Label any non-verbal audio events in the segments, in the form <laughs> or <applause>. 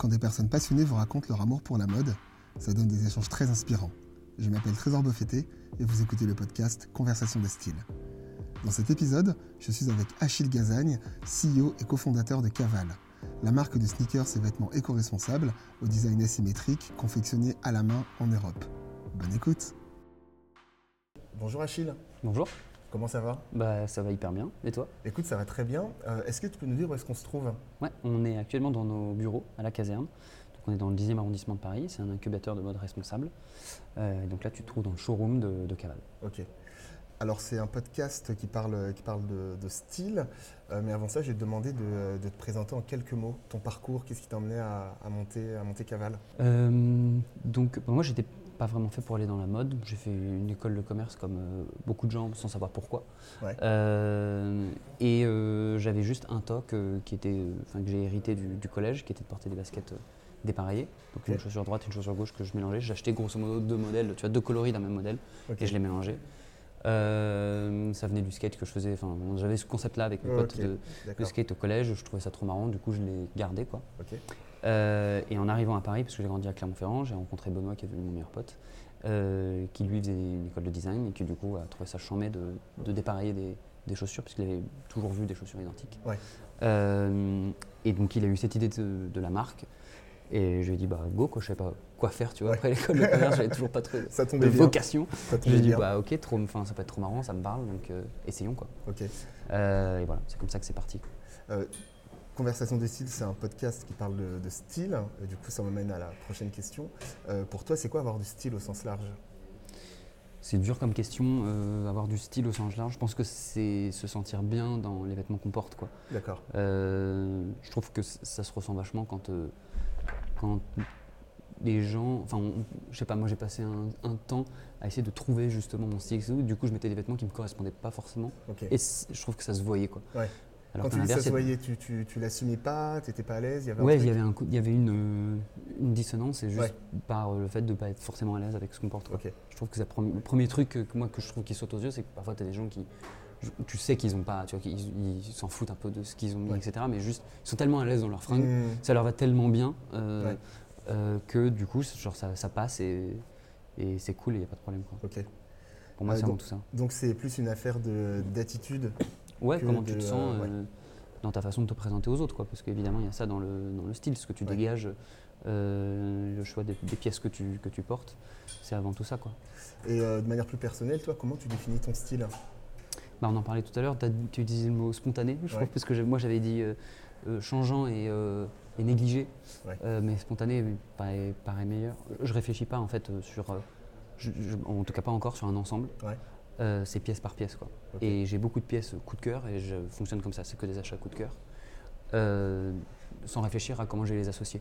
Quand des personnes passionnées vous racontent leur amour pour la mode, ça donne des échanges très inspirants. Je m'appelle Trésor Beaufetté et vous écoutez le podcast Conversation de style. Dans cet épisode, je suis avec Achille Gazagne, CEO et cofondateur de Caval, la marque de sneakers et vêtements éco-responsables au design asymétrique confectionné à la main en Europe. Bonne écoute Bonjour Achille, Bonjour, comment ça va? Bah, ça va hyper bien. Et toi? Écoute, ça va très bien. Euh, Est-ce que tu peux nous dire où est-ce qu'on se trouve? Ouais, on est actuellement dans nos bureaux à la caserne. Donc on est dans le 10e arrondissement de Paris, c'est un incubateur de mode responsable. Euh, donc là, tu te trouves dans le showroom de, de Caval. Ok. Alors c'est un podcast qui parle, qui parle de, de style, Euh, mais avant ça, je vais te demander de, de te présenter en quelques mots ton parcours, qu'est-ce qui t'a emmené à, à monter, à monter Caval? Euh, donc bah, moi, j'étais pas vraiment fait pour aller dans la mode. J'ai fait une école de commerce comme euh, beaucoup de gens sans savoir pourquoi. Ouais. Euh, et euh, j'avais juste un toc qui était, enfin, que j'ai hérité du, du collège, qui était de porter des baskets dépareillées. Donc une chaussure droite, une chaussure gauche que je mélangeais. Acheté grosso modo deux modèles, tu vois, deux coloris d'un même modèle. Et je les mélangeais. Euh, ça venait du skate que je faisais. Enfin, j'avais ce concept-là avec mes potes de, skate au collège. Je trouvais ça trop marrant. Du coup, je l'ai gardé, quoi. Euh, et en arrivant à Paris, parce que j'ai grandi à Clermont-Ferrand, j'ai rencontré Benoît, qui est devenu mon meilleur pote, euh, qui lui faisait une école de design et qui du coup a trouvé ça chambé de, de dépareiller des, des chaussures, puisqu'il avait toujours vu des chaussures identiques. Ouais. Euh, et donc il a eu cette idée de, de la marque. Et je lui ai dit, bah go, quoi, je savais pas quoi faire, tu vois. Ouais. Après l'école de commerce, j'avais toujours pas trouvé <laughs> Ça de bien. vocation. Ça tombait J'ai dit bien. bah ok, trop, ça peut être trop marrant, ça me parle, donc essayons quoi. Ok. Euh, et voilà, c'est comme ça que c'est parti. Conversation de style, c'est un podcast qui parle de, de style. Et du coup, ça m'amène à la prochaine question. Euh, pour toi, c'est quoi avoir du style au sens large? C'est dur comme question, euh, avoir du style au sens large. Je pense que c'est se sentir bien dans les vêtements qu'on porte. D'accord. Euh, je trouve que ça se ressent vachement quand quand les gens, enfin, je sais pas, moi j'ai passé un, un temps à essayer de trouver justement mon style. Du coup, je mettais des vêtements qui me correspondaient pas forcément, Ok. et je trouve que ça se voyait quoi. Ouais. Alors Quand tu dis tu, tu, tu l'assumais pas, tu n'étais pas à l'aise il y avait un Ouais, truc il y avait, un coup- il y avait une, euh, une dissonance, et juste Ouais. par euh, le fait de ne pas être forcément à l'aise avec ce qu'on porte. Je trouve que le premier- truc que, moi que je trouve qui saute aux yeux, c'est que parfois tu as des gens qui. Tu sais qu'ils ont pas, tu vois, qu'ils ils s'en foutent un peu de ce qu'ils ont mis, Ouais. etc. Mais juste, ils sont tellement à l'aise dans leurs fringues, Mmh. ça leur va tellement bien euh, Ouais. euh, que du coup, genre, ça, ça passe et, et c'est cool et il n'y a pas de problème. Quoi. Pour moi, Euh, c'est tout ça. Donc c'est plus une affaire de- d'attitude. Ouais, comment de- tu te sens euh, ouais. dans ta façon de te présenter aux autres, quoi. Parce qu'évidemment, il y a ça dans le, dans le style, ce que tu Ouais. dégages, euh, le choix des, des pièces que tu, que tu portes, c'est avant tout ça, quoi. Et euh, de manière plus personnelle, toi, comment tu définis ton style? Bah, on en parlait tout à l'heure, tu utilisais le mot spontané, je Ouais. trouve, parce que moi j'avais dit euh, euh, changeant et, euh, et négligé, Ouais. Mais spontané paraît, paraît meilleur. Je réfléchis pas en fait sur, je- je- en tout cas pas encore sur un ensemble, Ouais. Euh, c'est pièce par pièce quoi. Et j'ai beaucoup de pièces coup de cœur et je fonctionne comme ça, c'est que des achats coup de cœur, euh, sans réfléchir à comment je vais les associer.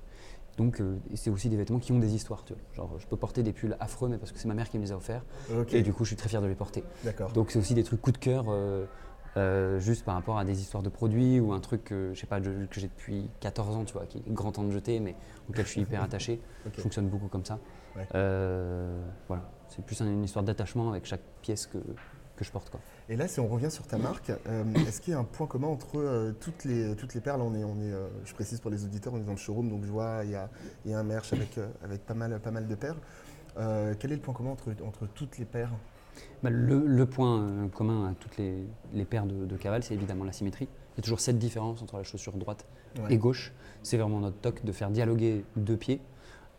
Donc euh, c'est aussi des vêtements qui ont des histoires, tu vois. Genre je peux porter des pulls affreux mais parce que c'est ma mère qui me les a offerts et du coup je suis très fier de les porter. Donc c'est aussi des trucs coup de cœur, juste par rapport à des histoires de produits ou un truc que, je sais pas, que j'ai depuis 14 ans, tu vois, qui est grand temps de jeter, mais auquel je suis hyper <laughs> attaché. Je fonctionne beaucoup comme ça. Ouais. Voilà, c'est plus un- une histoire d'attachement avec chaque pièce que, que je porte. Quoi. Et là, si on revient sur ta marque, euh, est-ce qu'il y a un point commun entre euh, toutes, les, toutes les perles? On est, on est, euh, Je précise pour les auditeurs, on est dans le showroom, donc je vois il y a, il y a un merch avec, avec pas, mal, pas mal de perles. Quel est le point commun entre, entre toutes les paires Bah, le, le point commun à toutes les, les paires de, de cavales, c'est évidemment la symétrie. Il y a toujours cette différence entre la chaussure droite Ouais. et gauche. C'est vraiment notre toc de faire dialoguer deux pieds.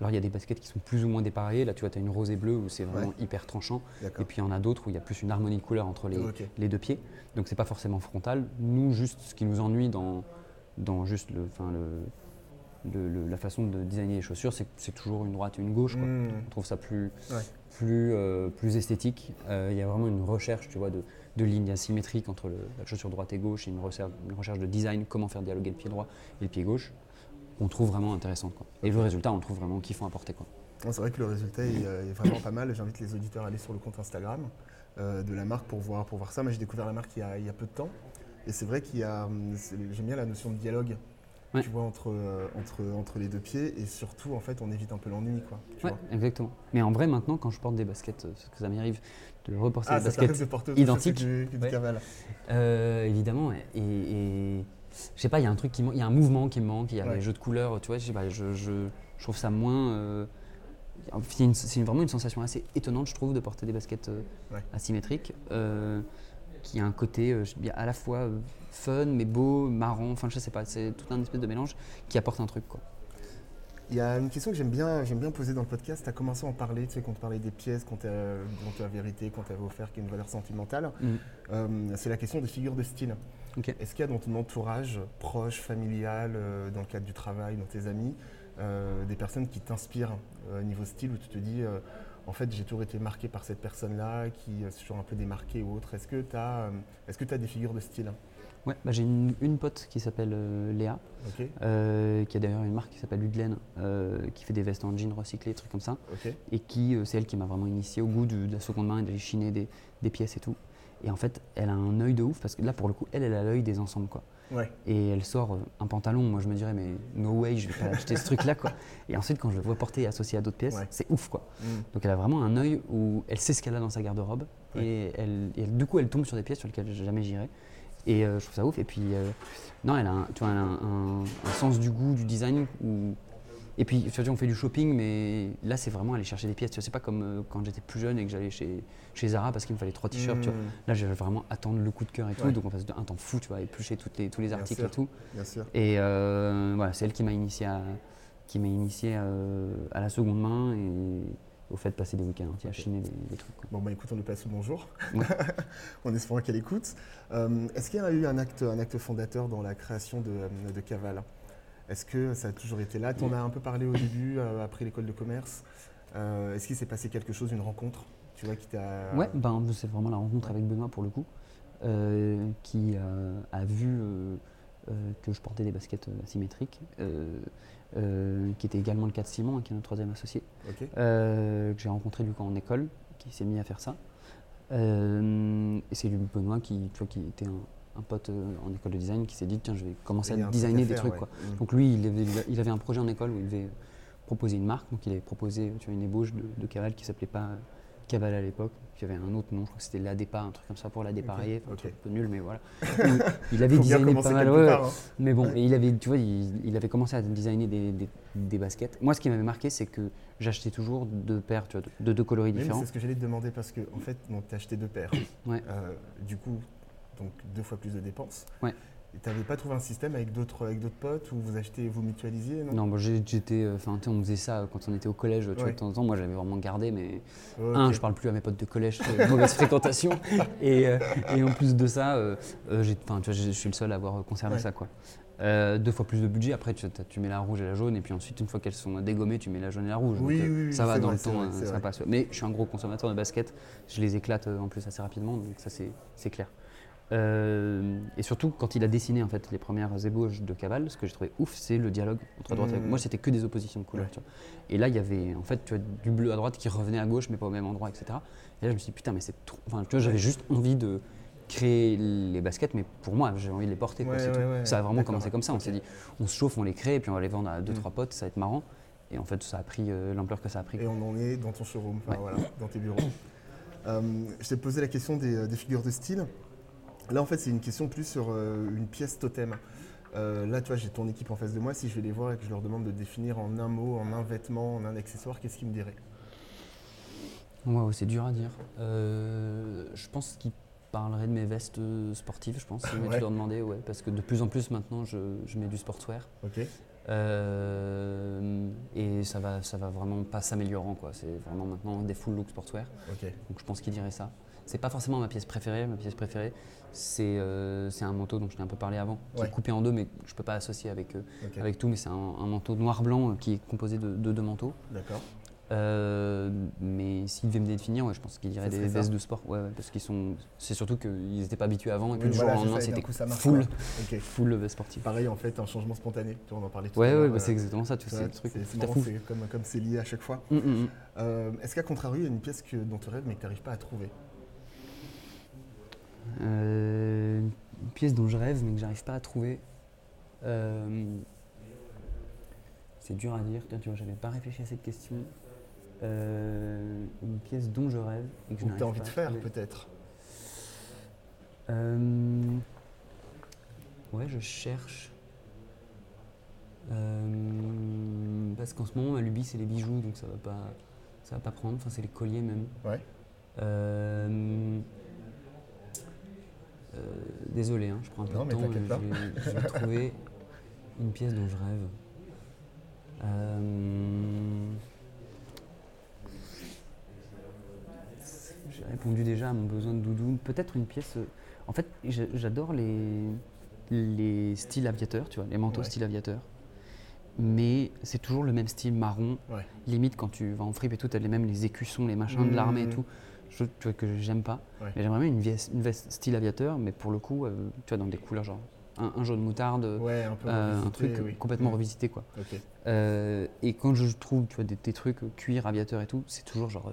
Alors il y a des baskets qui sont plus ou moins dépareillées. Là tu vois, tu as une rose et bleue où c'est vraiment Ouais. hyper tranchant. Et puis il y en a d'autres où il y a plus une harmonie de couleur entre les, deux pieds. Donc c'est pas forcément frontal. Nous, juste ce qui nous ennuie dans, dans juste le, enfin, le, le- le- la façon de designer les chaussures, c'est que c'est toujours une droite et une gauche. quoi. Mmh. On trouve ça plus, Ouais. plus, euh, plus esthétique. Euh, Il y a vraiment une recherche tu vois, de, de lignes asymétriques entre la chaussure droite et gauche, et une recherche, une recherche de design, comment faire dialoguer le pied droit et le pied gauche, qu'on trouve vraiment intéressante. Quoi. Et le résultat, on le trouve vraiment kiffant à porter. Quoi. C'est vrai que le résultat est, euh, est vraiment pas mal. J'invite les auditeurs à aller sur le compte Instagram euh, de la marque pour voir, pour voir ça. Moi, j'ai découvert la marque il y a, il y a peu de temps. Et c'est vrai qu'il y a. hum, J'aime bien la notion de dialogue. Ouais. Tu vois, entre, euh, entre, entre les deux pieds. Et surtout, en fait, on évite un peu l'ennui. Quoi, tu Ouais, vois. exactement. Mais en vrai, maintenant, quand je porte des baskets, parce que ça m'arrive de reporter Ah, des baskets de identiques. du, du Ouais. Euh, évidemment, et, et je sais pas, il y a un truc qui manque, il y a un mouvement qui me manque, il y a Ouais. les jeux de couleurs, tu vois, je sais pas, je, je, je trouve ça moins. euh, c'est vraiment une sensation assez étonnante, je trouve, de porter des baskets euh, Ouais. asymétriques, euh, qui a un côté euh, à la fois fun, mais beau, marrant, enfin je sais pas, c'est tout un espèce de mélange qui apporte un truc quoi. Il y a une question que j'aime bien, j'aime bien poser dans le podcast. Tu as commencé à en parler, tu sais, quand tu parlais des pièces dont tu as vérité, qu'on t'avait offert, qui a une valeur sentimentale. Mhm. Euh, c'est la question des figures de style. Est-ce qu'il y a dans ton entourage, proche, familial, euh, dans le cadre du travail, dans tes amis, euh, des personnes qui t'inspirent euh, niveau style, où tu te dis, en fait, j'ai toujours été marqué par cette personne-là, qui se sont un peu démarquée ou autre. Est-ce que tu as, est-ce que tu as des figures de style? Ouais, bah, j'ai une, une pote qui s'appelle euh, Léa, euh, qui a d'ailleurs une marque qui s'appelle Udlen, euh, qui fait des vestes en jean recyclés, trucs comme ça. et qui, c'est elle qui m'a vraiment initié au goût du- de la seconde main et d'aller chiner des, des pièces et tout. Et en fait, elle a un œil de ouf parce que là, pour le coup, elle, elle a l'œil des ensembles, quoi. Ouais, Et elle sort un pantalon, moi je me dirais, mais no way, je vais pas acheter ce truc-là, quoi. Et ensuite, quand je le vois porter et associé à d'autres pièces, Ouais. c'est ouf, quoi. Mm. Donc elle a vraiment un œil où elle sait ce qu'elle a dans sa garde-robe Ouais. et, elle, et du coup, elle tombe sur des pièces sur lesquelles jamais j'irai. Et euh, je trouve ça ouf. Et puis, euh, non, elle a, un, tu vois, elle a un, un- un sens du goût, du design. Où... Et puis, tu vois, on fait du shopping, mais là, c'est vraiment aller chercher des pièces. Tu vois, c'est pas comme euh, quand j'étais plus jeune et que j'allais chez, chez Zara parce qu'il me fallait trois t-shirts. tu vois. Mm. Là, j'ai vraiment attendre le coup de cœur et tout. Ouais. Donc, face de un temps fou, tu vois, éplucher toutes les, tous les articles et tout. Bien sûr. Et voilà, c'est elle qui m'a initié à, qui m'a initié à la seconde main et au fait de passer des week-ends entiers à chiner des, des trucs. quoi. Bon, bah écoute, on lui passe le bonjour, Ouais. <laughs> en espérant qu'elle écoute. Euh, Est-ce qu'il y a eu un acte, un acte fondateur dans la création de, euh, de Caval? Est-ce que ça a toujours été là? Tu en as un peu parlé au début, euh, après l'école de commerce. Euh, Est-ce qu'il s'est passé quelque chose, une rencontre tu vois, qui t'a... Ouais, ben, c'est vraiment la rencontre avec Benoît pour le coup, qui a vu que je portais des baskets euh, asymétriques, euh, euh, qui était également le cas de Simon, hein, qui est notre troisième associé, euh, que j'ai rencontré du coup en école, qui s'est mis à faire ça. Euh, et c'est lui, Benoît qui, tu vois, qui était un, un pote euh, en école de design qui s'est dit tiens je vais commencer à designer à des trucs ouais. quoi. Mm. Donc lui il avait, il avait un projet en école où il devait proposer une marque, donc il avait proposé tu vois, une ébauche de, de Caval qui s'appelait pas Caval à l'époque, y avait un autre nom, je crois que c'était l'ADEPA, un truc comme ça pour la dépareiller, enfin, un peu nul mais voilà. <laughs> il, il avait designé pas mal, ouais, part, hein. mais bon, et il avait, tu vois, il, il avait commencé à designer des, des- des baskets. Moi ce qui m'avait marqué c'est que j'achetais toujours deux paires tu vois, de, de deux coloris Oui, différents. c'est ce que j'allais te demander parce que, en fait, tu as acheté deux paires. Ouais. Euh, du coup, donc deux fois plus de dépenses. Ouais. Tu n'avais pas trouvé un système avec d'autres avec d'autres potes où vous achetez, vous mutualisiez, non? Non, j'étais, euh, enfin, on faisait ça quand on était au collège, tu vois, Ouais. de temps en temps. Moi, j'avais vraiment gardé, mais un, je parle plus à mes potes de collège, mauvaise fréquentation, <laughs> et, euh, et en plus de ça, euh, tu vois, je suis le seul à avoir conservé Ouais. ça, quoi. Euh, deux fois plus de budget. Après, tu, mets la rouge et la jaune, et puis ensuite, une fois qu'elles sont dégommées, tu mets la jaune et la rouge. Oui, Donc, oui, oui, ça va dans vrai, le temps, vrai, ça passe. Mais je suis un gros consommateur de baskets. Je les éclate en plus assez rapidement, donc ça c'est clair. Euh, et surtout, quand il a dessiné en fait les premières ébauches de Caval, ce que j'ai trouvé ouf, c'est le dialogue entre droite et Mm. gauche. Moi, c'était que des oppositions de couleurs. Ouais. tu vois. Et là, il y avait en fait tu vois, du bleu à droite qui revenait à gauche, mais pas au même endroit, etc. Et là, je me suis dit, putain, mais c'est trop. Enfin, tu vois, j'avais juste envie de créer les baskets, mais pour moi, j'ai envie de les porter. quoi, Ouais, c'est ouais, tout. ouais, ça a vraiment commencé comme ça. On s'est dit, on se chauffe, on les crée, et puis on va les vendre à deux, Mm. trois potes, ça va être marrant. Et en fait, ça a pris euh, l'ampleur que ça a pris. Et on en est dans ton showroom, enfin, voilà, dans tes bureaux. Euh, je t'ai posé la question des, des figures de style. Là, en fait, c'est une question plus sur euh, une pièce totem. Euh, là, tu vois, j'ai ton équipe en face de moi. Si je vais les voir et que je leur demande de définir en un mot, en un vêtement, en un accessoire, qu'est-ce qu'ils me diraient? Wow, c'est dur à dire. Euh, je pense qu'il parlerait de mes vestes sportives, je pense, si Ouais. tu leur demandais, ouais, parce que de plus en plus maintenant, je, je mets du sportswear. Ok. Euh, et ça va, ça va vraiment pas s'améliorant, quoi. C'est vraiment maintenant des full look sportswear. Ok. Donc je pense qu'il dirait ça. C'est pas forcément ma pièce préférée. Ma pièce préférée, c'est euh, c'est un manteau dont je t'ai un peu parlé avant, qui Ouais. est coupé en deux, mais je peux pas associer avec, euh, avec tout. Mais c'est un, un manteau noir-blanc euh, qui est composé de, de deux manteaux. D'accord. Euh, mais s'il devait me définir, ouais, je pense qu'il dirait des ça. vestes de sport. Ouais, ouais, parce qu'ils sont. C'est surtout qu'ils n'étaient pas habitués avant, et puis Oui, du jour voilà, au c'est lendemain, c'était full, quoi. Ok. full veste sportive. Pareil, en fait, un changement spontané. Tu en parlait tout Ouais, à ouais, l'heure. bah, c'est exactement ça, tu le truc. c'est comme comme c'est lié à chaque fois. Hum, hum. Euh, Est-ce qu'à contrario, il y a une pièce que, dont tu rêves mais que tu n'arrives pas à trouver? Euh, une pièce dont je rêve, mais que j'arrive pas à trouver. Euh, c'est dur à dire, Tiens, tu vois, j'avais pas réfléchi à cette question. Euh, une pièce dont je rêve et que je Ou que tu as envie pas de faire, peut-être Ouais, je cherche. Parce qu'en ce moment, ma lubie, c'est les bijoux, donc ça va pas, ça va pas prendre. Enfin, c'est les colliers même. Ouais. Euh, euh, désolé, hein, je prends un peu Non, de mais temps. t'inquiète pas. Je vais, trouver une pièce dont je rêve. Euh, J'ai répondu déjà à mon besoin de doudoune. Peut-être une pièce. euh, En fait, j'a- j'adore les, les styles aviateurs, tu vois, les manteaux Ouais. style aviateur. Mais c'est toujours le même style marron. Ouais. Limite, quand tu vas en fripe et tout, tu as les mêmes les écussons, les machins de l'armée et tout. Tu vois, que j'aime pas. Ouais. Mais j'aimerais bien une veste, une veste style aviateur, mais pour le coup, euh, tu vois, dans des couleurs genre un, un jaune moutarde, Ouais, un peu euh, un truc oui. complètement revisité quoi. Euh, et quand je trouve tu vois, des, des trucs cuir, aviateur et tout, c'est toujours genre.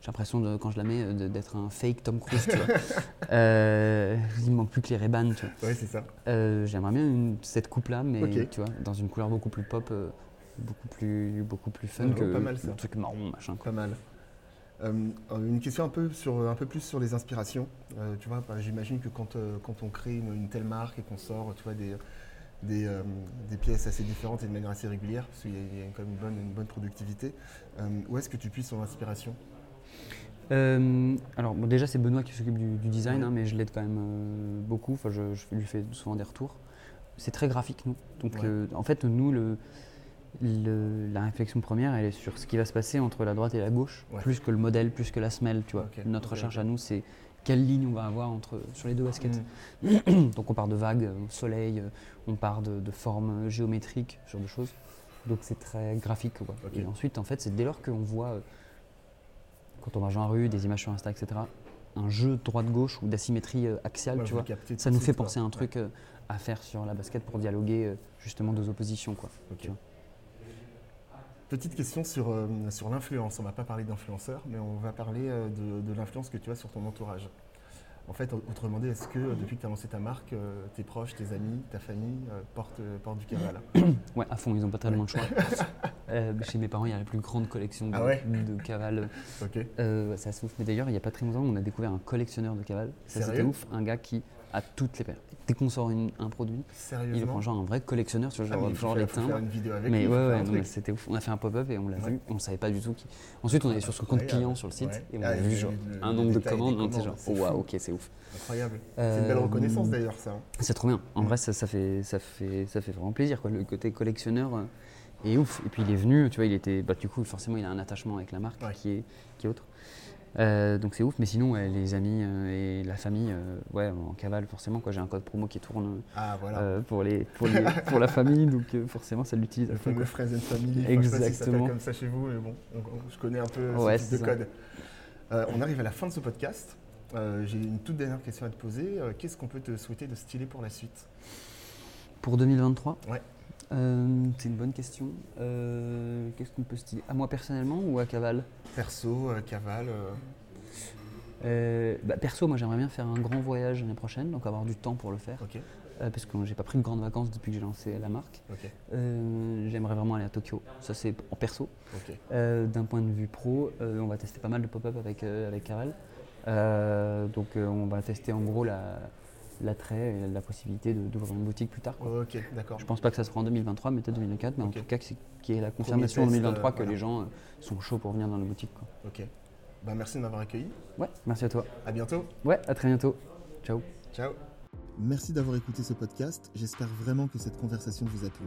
j'ai l'impression quand je la mets d'être un fake Tom Cruise, tu vois. <laughs> Euh, il manque plus que les Ray-Ban, tu vois. Ouais, c'est ça. Euh, J'aimerais bien une- cette coupe-là, mais Ok. tu vois, dans une couleur beaucoup plus pop, euh, beaucoup plus, beaucoup plus fun que pas mal, ça. le truc marron, machin. Quoi. Pas mal. Euh, une question un peu, sur, un peu plus sur les inspirations. Euh, tu vois, bah, j'imagine que quand, euh, quand on crée une, une telle marque et qu'on sort tu vois, des, des, euh, des pièces assez différentes et de manière assez régulière, parce qu'il y a, il y a quand même une bonne, une bonne productivité, euh, où est-ce que tu puisses ton inspiration? Euh, alors bon, déjà c'est Benoît qui s'occupe du, du design, hein, mais je l'aide quand même euh, beaucoup. Enfin, je, je lui fais souvent des retours. C'est très graphique nous. Donc Ouais. euh, en fait nous le, le- la réflexion première elle est sur ce qui va se passer entre la droite et la gauche, Ouais. plus que le modèle, plus que la semelle. Tu vois. Notre recherche à nous c'est quelle ligne on va avoir entre sur les deux baskets. Mm. <clears throat> Donc on part de vagues, euh, soleil, euh, on part de, de formes euh, géométriques, ce genre de choses. Donc c'est très graphique. Quoi. Et ensuite, en fait, c'est dès lors qu'on voit, quand on marche dans la rue, des images sur Insta, etc., un jeu droite-gauche ou d'asymétrie axiale, Ouais, tu vois, ça nous fait penser à un truc à faire sur la basket pour dialoguer justement deux oppositions. Quoi. Ok. tu vois. Petite question sur, euh, sur l'influence. On va pas parler d'influenceur, mais on va parler euh, de, de l'influence que tu as sur ton entourage. En fait, autrement dit, est-ce que euh, depuis que tu as lancé ta marque, tes proches, tes amis, ta famille portent, portent du Caval <coughs> Ouais, à fond, ils n'ont pas tellement de choix. <laughs> Chez mes parents, il y a la plus grande collection de, Ah ouais de cavales. <laughs> Ça. Mais d'ailleurs, il n'y a pas très longtemps, on a découvert un collectionneur de cavales. Ça, c'était ouf. Un gars qui a toutes les paires. Dès qu'on sort une- un produit, il prend genre un vrai collectionneur sur Ah, genre, genre faire- les faire timbres. une vidéo avec Mais lui, ouais, ouais, c'était ouf. On a fait un pop-up et on l'a Ouais. vu. On savait pas du tout qui. Ensuite, on est sur son compte client sur le site et on Ah, a vu le- genre le- un nombre de commandes. On était genre, oh, waouh, ok, c'est ouf. Incroyable. C'est une belle Euh, reconnaissance d'ailleurs, ça. hein. C'est trop bien. En vrai, ça, ça fait, ça, fait, ça fait vraiment plaisir. Quoi. Le côté collectionneur euh, est ouf. Et puis il est venu, tu vois, il était. Bah, du coup, forcément, il a un attachement avec la marque Ouais. qui, est, qui est autre. Euh, donc c'est ouf. Mais sinon, ouais, les amis euh, et la famille, euh, ouais, en cavale, forcément. quoi. J'ai un code promo qui tourne Ah, voilà. pour, les, pour, les- <laughs> pour la famille. Donc forcément, ça l'utilise à le fameux. Friends and Family. Enfin, je sais pas si ça s'appelle Exactement. comme ça chez vous, mais bon, on- on- je connais un peu Ouais, ce type de ça. code. On arrive à la fin de ce podcast. J'ai une toute dernière question à te poser. Qu'est-ce qu'on peut te souhaiter de stylé pour la suite? Pour 2023 Ouais. Euh, C'est une bonne question. Euh, Qu'est-ce qu'on peut se dire? À moi personnellement ou à Caval Perso, euh, cavale. euh, bah, Perso, moi j'aimerais bien faire un grand voyage l'année prochaine, donc avoir du temps pour le faire. Parce que j'ai pas pris de grandes vacances depuis que j'ai lancé la marque. J'aimerais vraiment aller à Tokyo. Ça c'est en perso. D'un point de vue pro, on va tester pas mal de pop-up avec, avec. Euh, donc on va tester en gros la- l'attrait et la possibilité de- d'ouvrir une boutique plus tard. quoi. Ok, d'accord. Je pense pas que ça sera en 2023, mais peut-être 2024. Mais en tout cas, que c'est- qu'il y ait la confirmation en test, 2023 euh, que voilà. les gens euh, sont chauds pour venir dans la boutique. Quoi. Ok. Bah, merci de m'avoir accueilli. Ouais, merci à toi. À bientôt. Ouais, à très bientôt. Ciao. Ciao. Merci d'avoir écouté ce podcast, j'espère vraiment que cette conversation vous a plu.